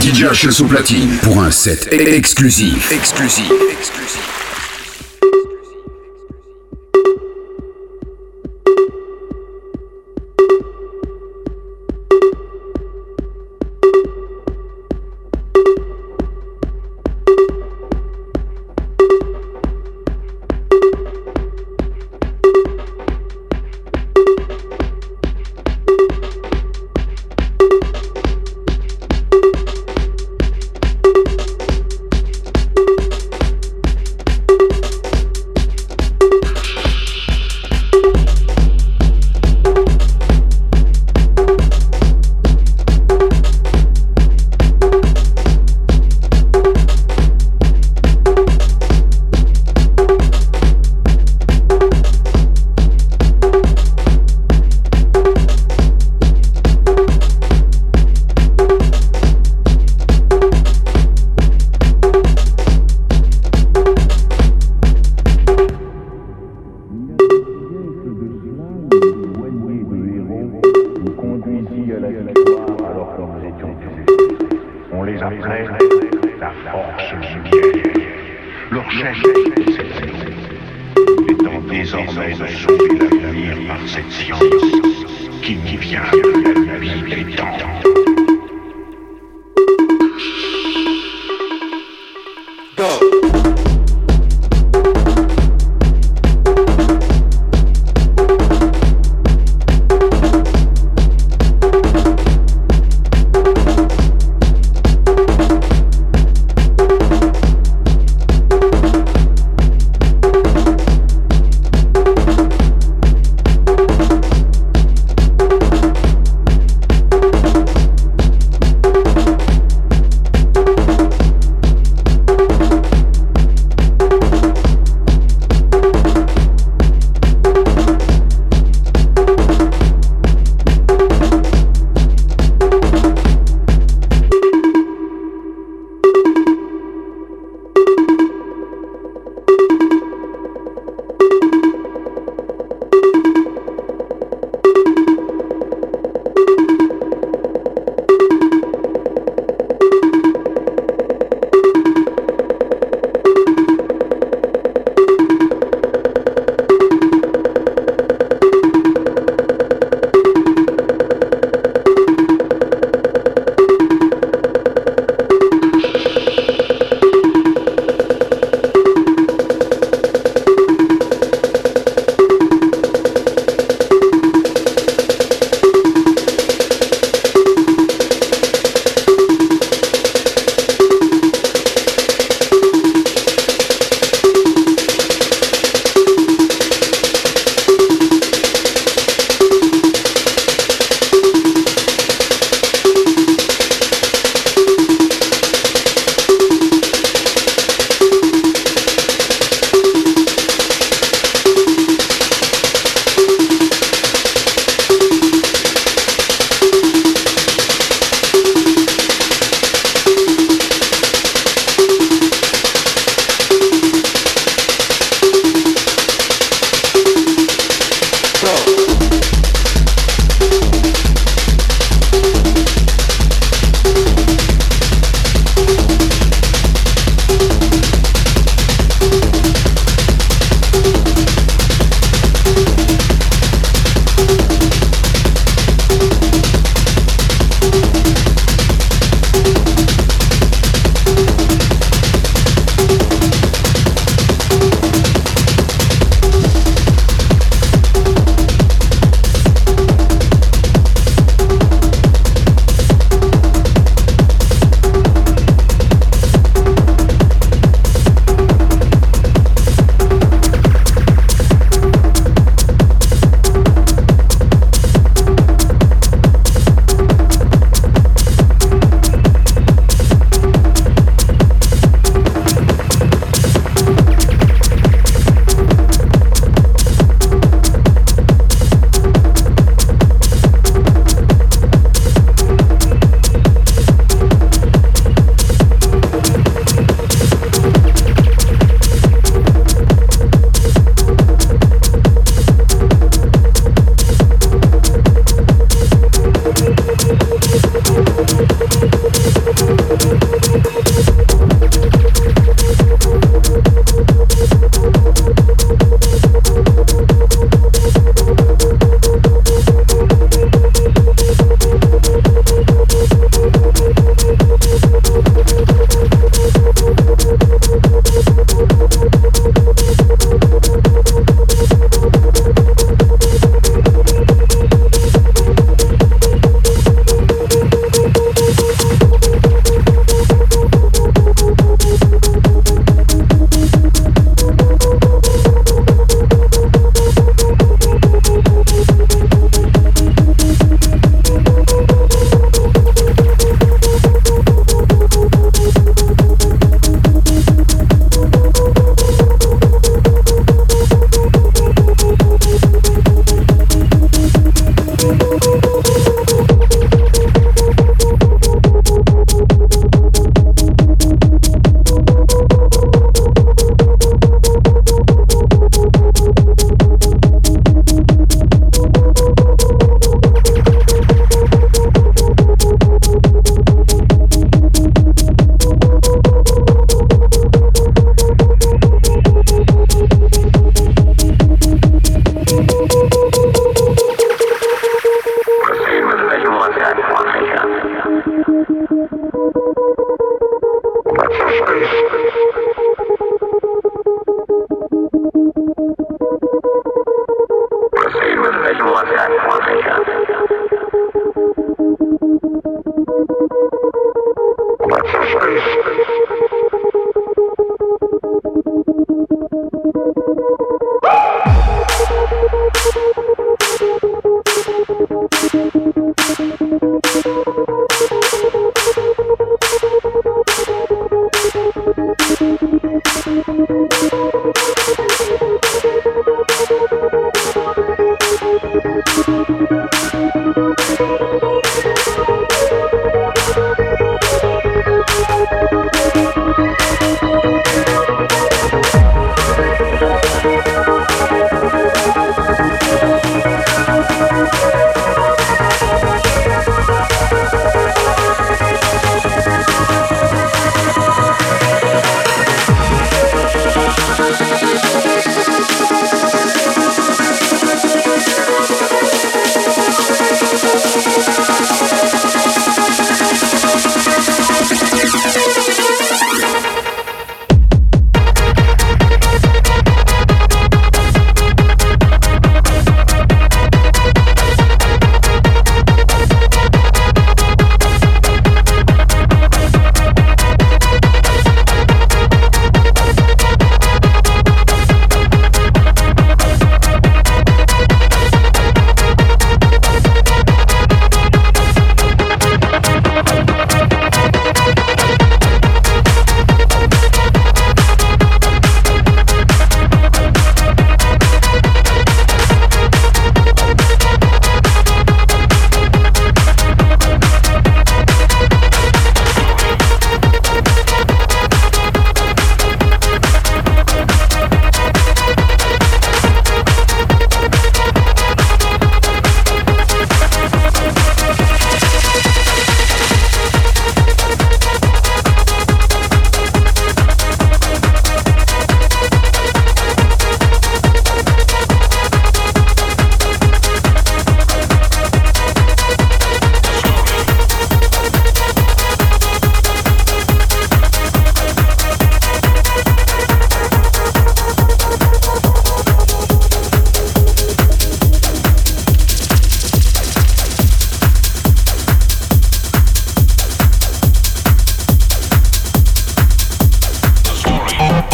DJ H sous platine pour un set exclusif. Exclusif. Exclusif.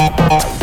Yeah.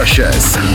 Josh's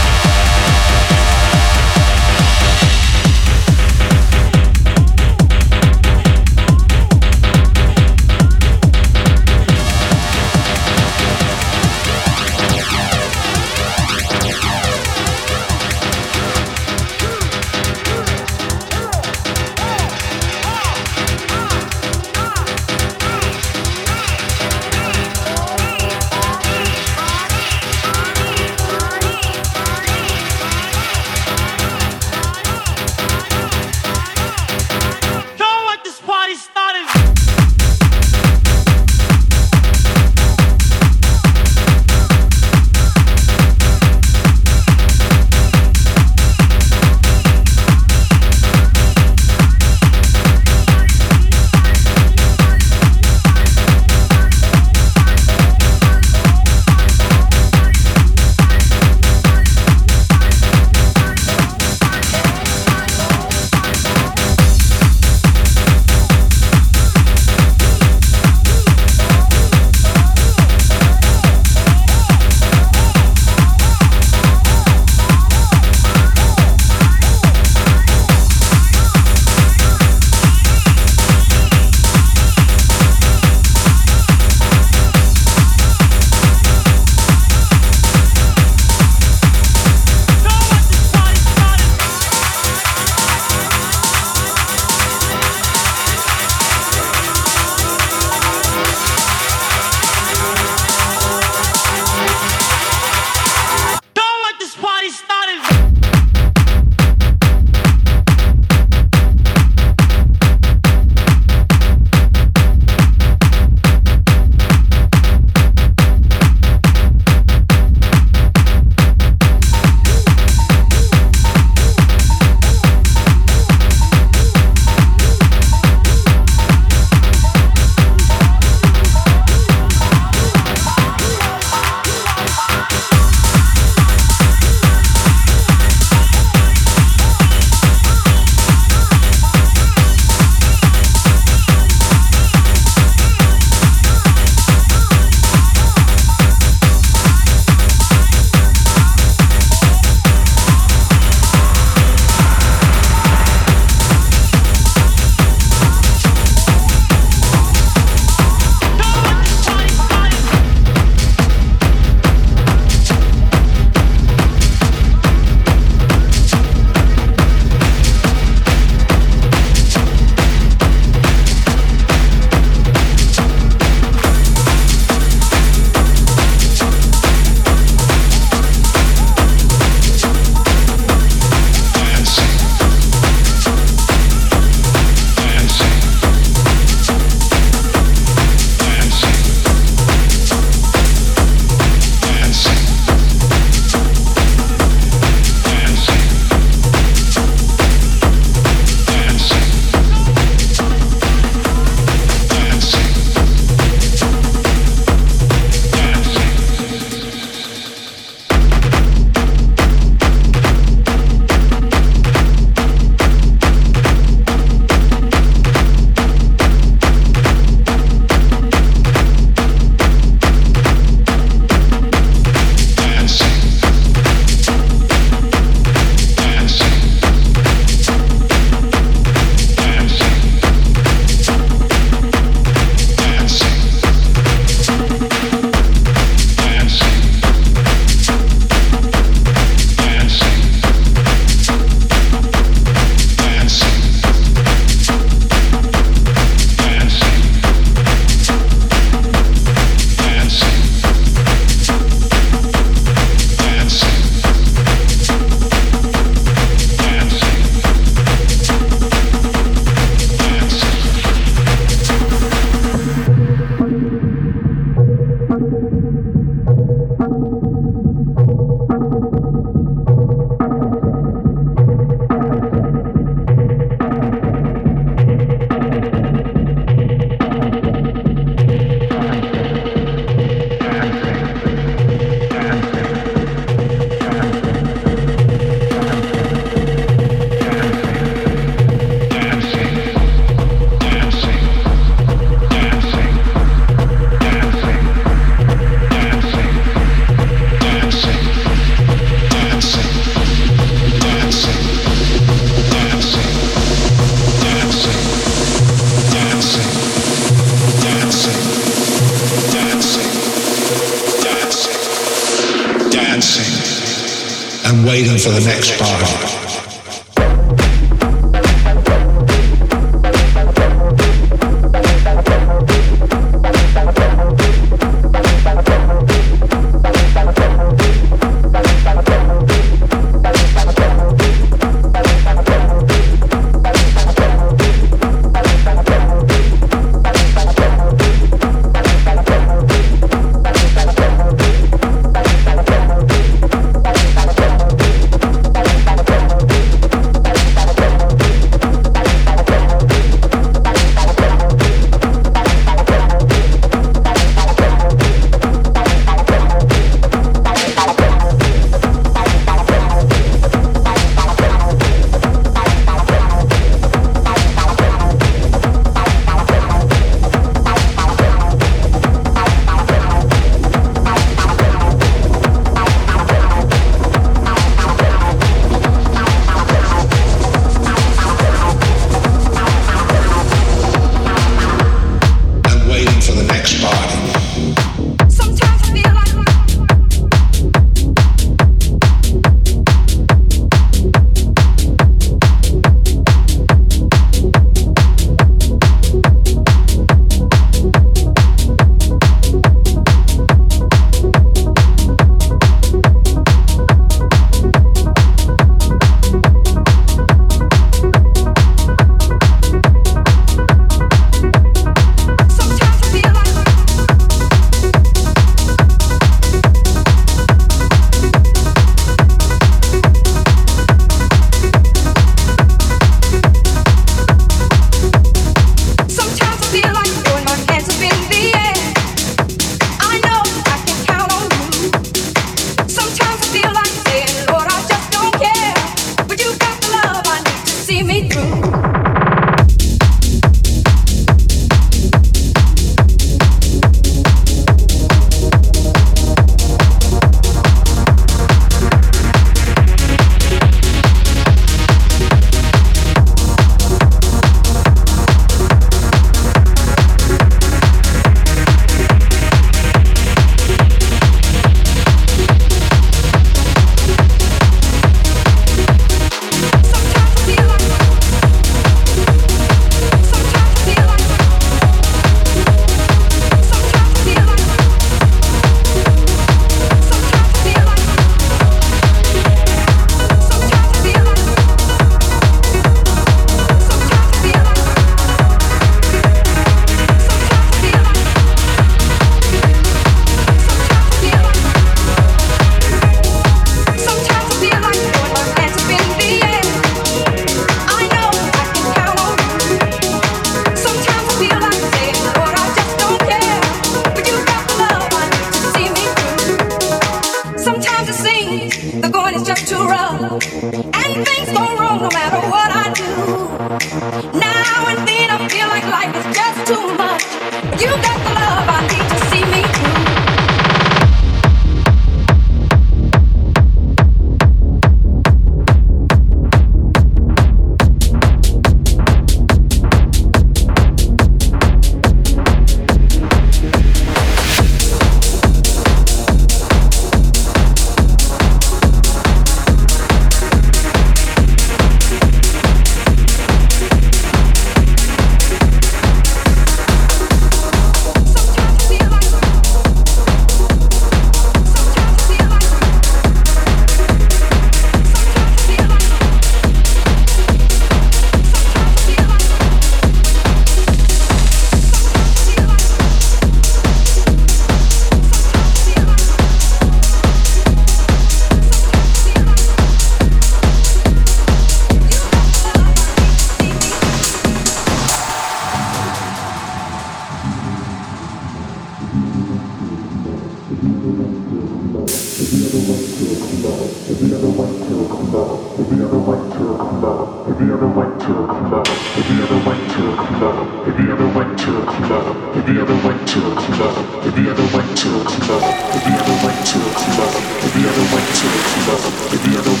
If you ever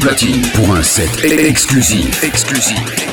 platine pour un set exclusif. Exclusif.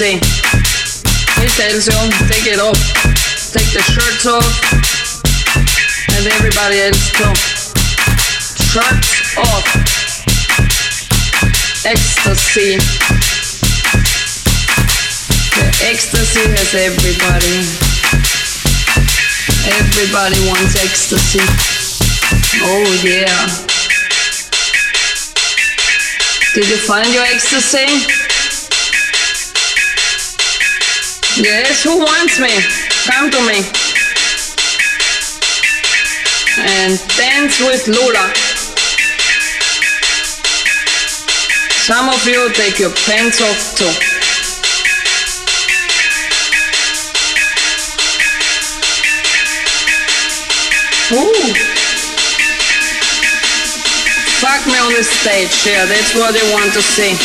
See. He take it off, take the shirts off, and everybody else too. Shirts off. Ecstasy. The ecstasy has everybody. Everybody wants ecstasy. Oh yeah. Did you find your ecstasy? Yes, who wants me? Come to me. And dance with Lula. Some of you take your pants off too. Ooh. Fuck me on the stage, yeah, that's what they want to see.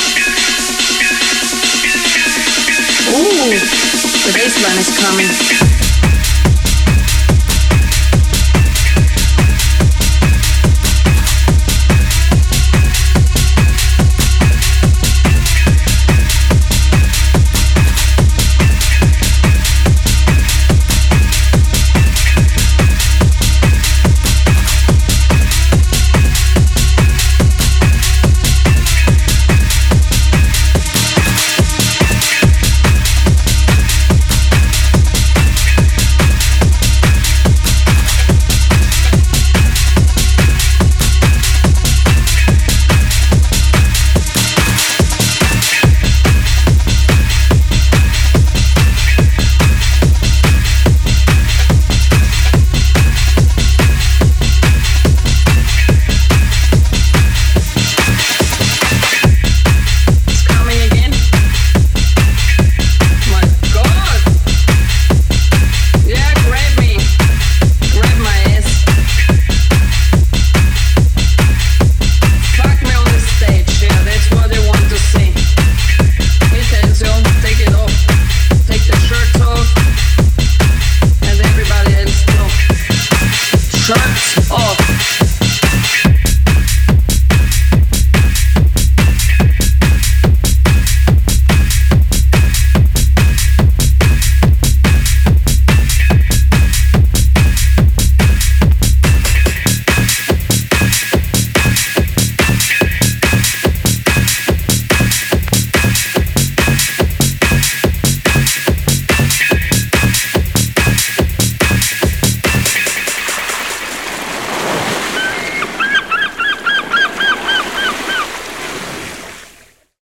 Ooh, the bass line is coming.